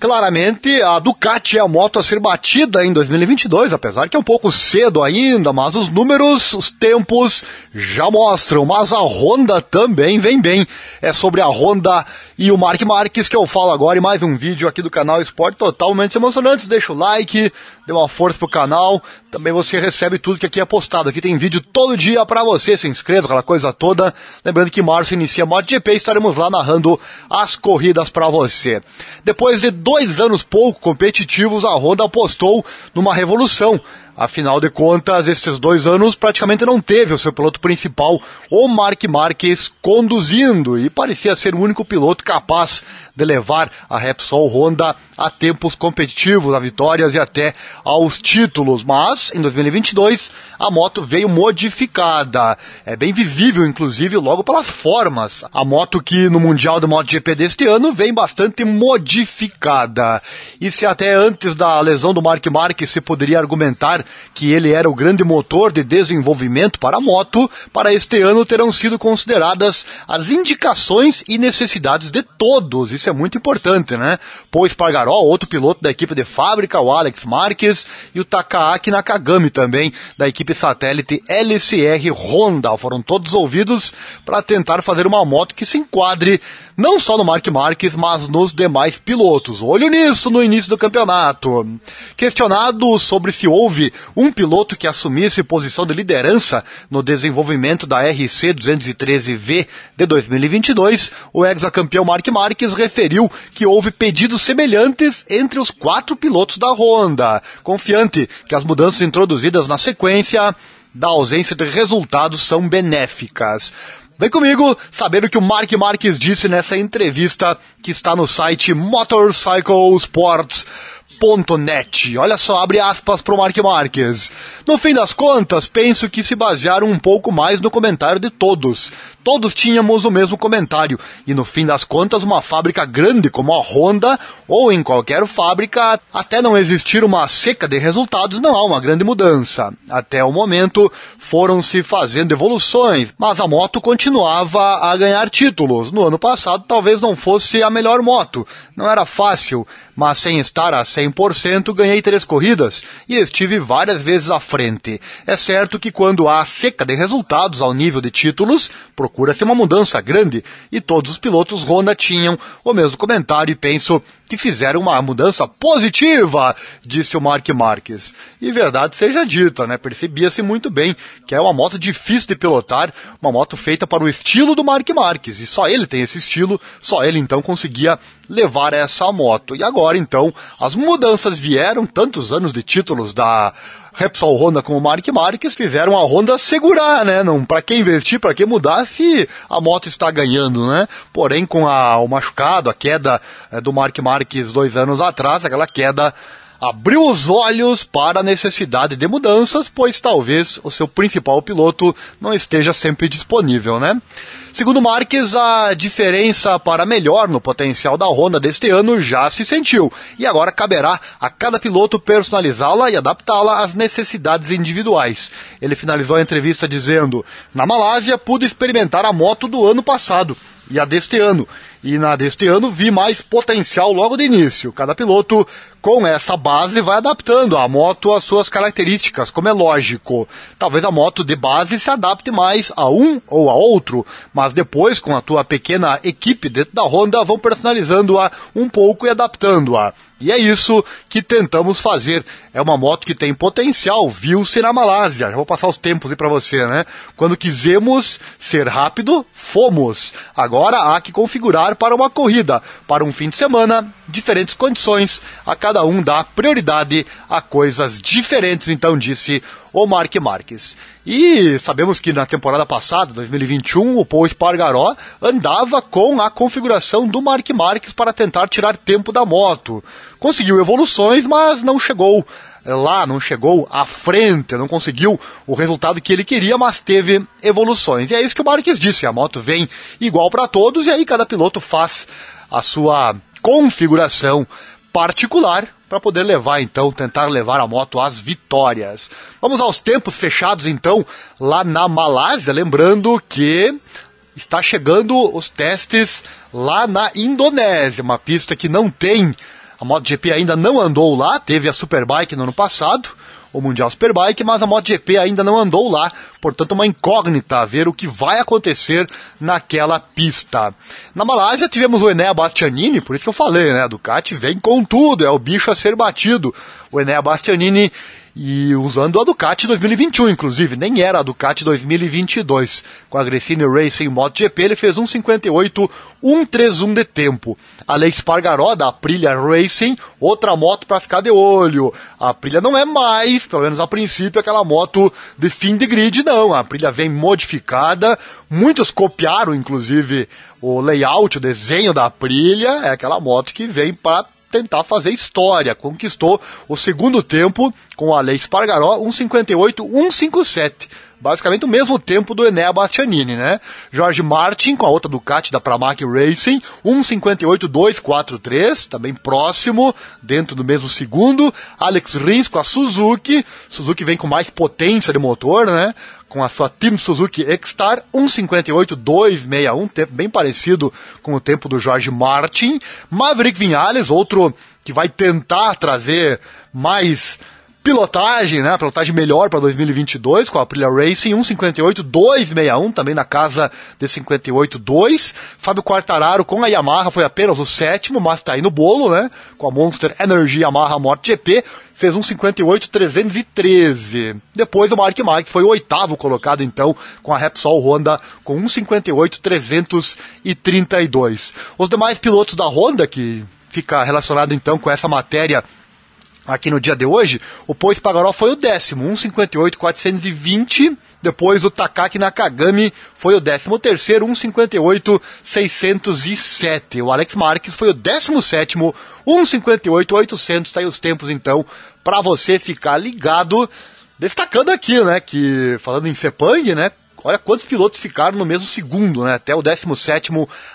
Claramente, a Ducati é a moto a ser batida em 2022, apesar que é um pouco cedo ainda, mas os números, os tempos já mostram. Mas a Honda também vem bem. É sobre a Honda e o Mark Marques que eu falo agora em mais um vídeo aqui do canal Esporte totalmente emocionante. Deixa o like, dê uma força pro canal. Também você recebe tudo que aqui é postado. Aqui tem vídeo todo dia para você. Se inscreva, aquela coisa toda. Lembrando que março inicia MotoGP e estaremos lá narrando as corridas para você. Depois de dois anos pouco competitivos, a Honda apostou numa revolução. Afinal de contas, esses dois anos praticamente não teve o seu piloto principal, o Mark Marques, conduzindo e parecia ser o único piloto capaz de levar a Repsol Honda a tempos competitivos, a vitórias e até aos títulos. Mas, em 2022, a moto veio modificada. É bem visível, inclusive, logo pelas formas. A moto que no Mundial do MotoGP deste ano vem bastante modificada. E se até antes da lesão do Mark Marques se poderia argumentar que ele era o grande motor de desenvolvimento para a moto, para este ano terão sido consideradas as indicações e necessidades de todos. Isso é muito importante, né? Pois Pargaró, outro piloto da equipe de fábrica, o Alex Marques, e o Takaaki Nakagami também, da equipe satélite LCR Honda. Foram todos ouvidos para tentar fazer uma moto que se enquadre não só no Mark Marques, mas nos demais pilotos. Olho nisso no início do campeonato. Questionado sobre se houve um piloto que assumisse posição de liderança no desenvolvimento da RC 213V de 2022, o ex-campeão Mark Marques referiu que houve pedidos semelhantes entre os quatro pilotos da Honda, confiante que as mudanças introduzidas na sequência da ausência de resultados são benéficas. Vem comigo saber o que o Mark Marques disse nessa entrevista que está no site Motorcycle Sports net. Olha só, abre aspas para o Mark Marques. No fim das contas, penso que se basearam um pouco mais no comentário de todos. Todos tínhamos o mesmo comentário. E no fim das contas, uma fábrica grande como a Honda, ou em qualquer fábrica, até não existir uma seca de resultados, não há uma grande mudança. Até o momento, foram se fazendo evoluções, mas a moto continuava a ganhar títulos. No ano passado, talvez não fosse a melhor moto. Não era fácil, mas sem estar a 100%, ganhei três corridas e estive várias vezes à frente. É certo que quando há seca de resultados ao nível de títulos, procura-se uma mudança grande e todos os pilotos Honda tinham o mesmo comentário e penso que fizeram uma mudança positiva, disse o Mark Marques. E verdade seja dita, né? Percebia-se muito bem que é uma moto difícil de pilotar, uma moto feita para o estilo do Mark Marques, e só ele tem esse estilo, só ele então conseguia levar essa moto. E agora então, as mudanças vieram, tantos anos de títulos da Repsol Honda com o Mark Marques fizeram a Honda segurar, né? Não, para que investir, para que mudar se a moto está ganhando, né? Porém, com a, o machucado, a queda é, do Mark Marques dois anos atrás, aquela queda abriu os olhos para a necessidade de mudanças, pois talvez o seu principal piloto não esteja sempre disponível, né? Segundo Marques, a diferença para melhor no potencial da Honda deste ano já se sentiu, e agora caberá a cada piloto personalizá-la e adaptá-la às necessidades individuais. Ele finalizou a entrevista dizendo: Na Malásia pude experimentar a moto do ano passado e a deste ano. E na deste ano vi mais potencial logo de início. Cada piloto com essa base vai adaptando a moto às suas características, como é lógico. Talvez a moto de base se adapte mais a um ou a outro, mas depois com a tua pequena equipe dentro da Honda vão personalizando-a um pouco e adaptando-a. E é isso que tentamos fazer. É uma moto que tem potencial, viu-se na Malásia. Já vou passar os tempos aí para você, né? Quando quisemos ser rápido, fomos. Agora há que configurar para uma corrida, para um fim de semana, diferentes condições. A cada um dá prioridade a coisas diferentes, então disse o Mark Marques. E sabemos que na temporada passada, 2021, o Paul Espargaró andava com a configuração do Mark Marques para tentar tirar tempo da moto. Conseguiu evoluções, mas não chegou lá, não chegou à frente, não conseguiu o resultado que ele queria, mas teve evoluções. E é isso que o Marques disse, a moto vem igual para todos e aí cada piloto faz a sua configuração particular para poder levar então, tentar levar a moto às vitórias. Vamos aos tempos fechados então lá na Malásia, lembrando que está chegando os testes lá na Indonésia, uma pista que não tem A MotoGP ainda não andou lá, teve a Superbike no ano passado, o Mundial Superbike, mas a MotoGP ainda não andou lá, portanto uma incógnita a ver o que vai acontecer naquela pista. Na Malásia tivemos o Enea Bastianini, por isso que eu falei, né, a Ducati vem com tudo, é o bicho a ser batido. O Enea Bastianini e usando a Ducati 2021, inclusive, nem era a Ducati 2022. Com a Gresini Racing MotoGP, ele fez 1,58, 1,31 de tempo. Alex Pargaró, da Aprilia Racing, outra moto para ficar de olho. A Aprilia não é mais, pelo menos a princípio, aquela moto de fim de grid, não. A Aprilia vem modificada, muitos copiaram, inclusive, o layout, o desenho da Aprilia, é aquela moto que vem para tentar fazer história. Conquistou o segundo tempo com a Alex Pargaró, 1,58, 1,57 basicamente o mesmo tempo do Enea Bastianini, né? Jorge Martin com a outra Ducati da Pramac Racing, 1,58,243, também próximo, dentro do mesmo segundo. Alex Rins com a Suzuki, Suzuki vem com mais potência de motor, né? com a sua Team Suzuki X-Star 1,58,261, tempo bem parecido com o tempo do Jorge Martin. Maverick Vinhales, outro que vai tentar trazer mais pilotagem, né? Pilotagem melhor para 2022 com a Aprilia Racing 158.261, também na casa de 58.2. Fábio Quartararo com a Yamaha foi apenas o sétimo, mas tá aí no bolo, né? Com a Monster Energy Yamaha MotoGP fez um 58.313. Depois o Mark Marques foi o oitavo colocado então com a Repsol Honda com um 58.332. Os demais pilotos da Honda que fica relacionado então com essa matéria aqui no dia de hoje, o Pois Pagaró foi o décimo, 1,58,420. Depois o Takaki Nakagami foi o décimo terceiro, 1,58,607. O Alex Marques foi o décimo sétimo, 1,58,800. Tá aí os tempos então para você ficar ligado. Destacando aqui, né, que falando em Sepang, né, olha quantos pilotos ficaram no mesmo segundo, né, até o 17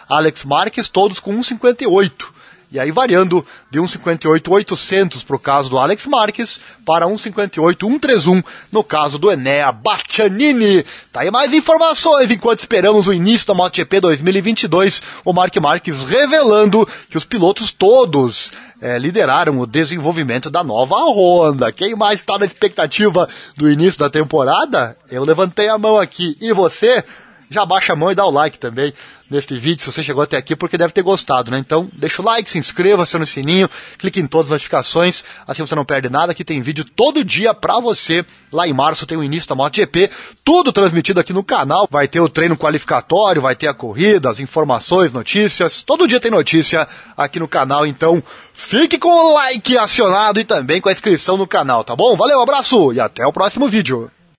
Alex Marques, todos com 1,58. E aí variando de 1,58,800 para o caso do Alex Marques para 1,58,131 no caso do Enea Bastianini. Tá aí mais informações enquanto esperamos o início da MotoGP 2022. O Mark Marques revelando que os pilotos todos é, lideraram o desenvolvimento da nova Honda. Quem mais está na expectativa do início da temporada? Eu levantei a mão aqui. E você? Já baixa a mão e dá o like também neste vídeo, se você chegou até aqui, porque deve ter gostado, né? Então, deixa o like, se inscreva, aciona o sininho, clique em todas as notificações, assim você não perde nada. Aqui tem vídeo todo dia pra você. Lá em março tem o início da MotoGP, tudo transmitido aqui no canal. Vai ter o treino qualificatório, vai ter a corrida, as informações, notícias. Todo dia tem notícia aqui no canal, então fique com o like acionado e também com a inscrição no canal, tá bom? Valeu, abraço e até o próximo vídeo.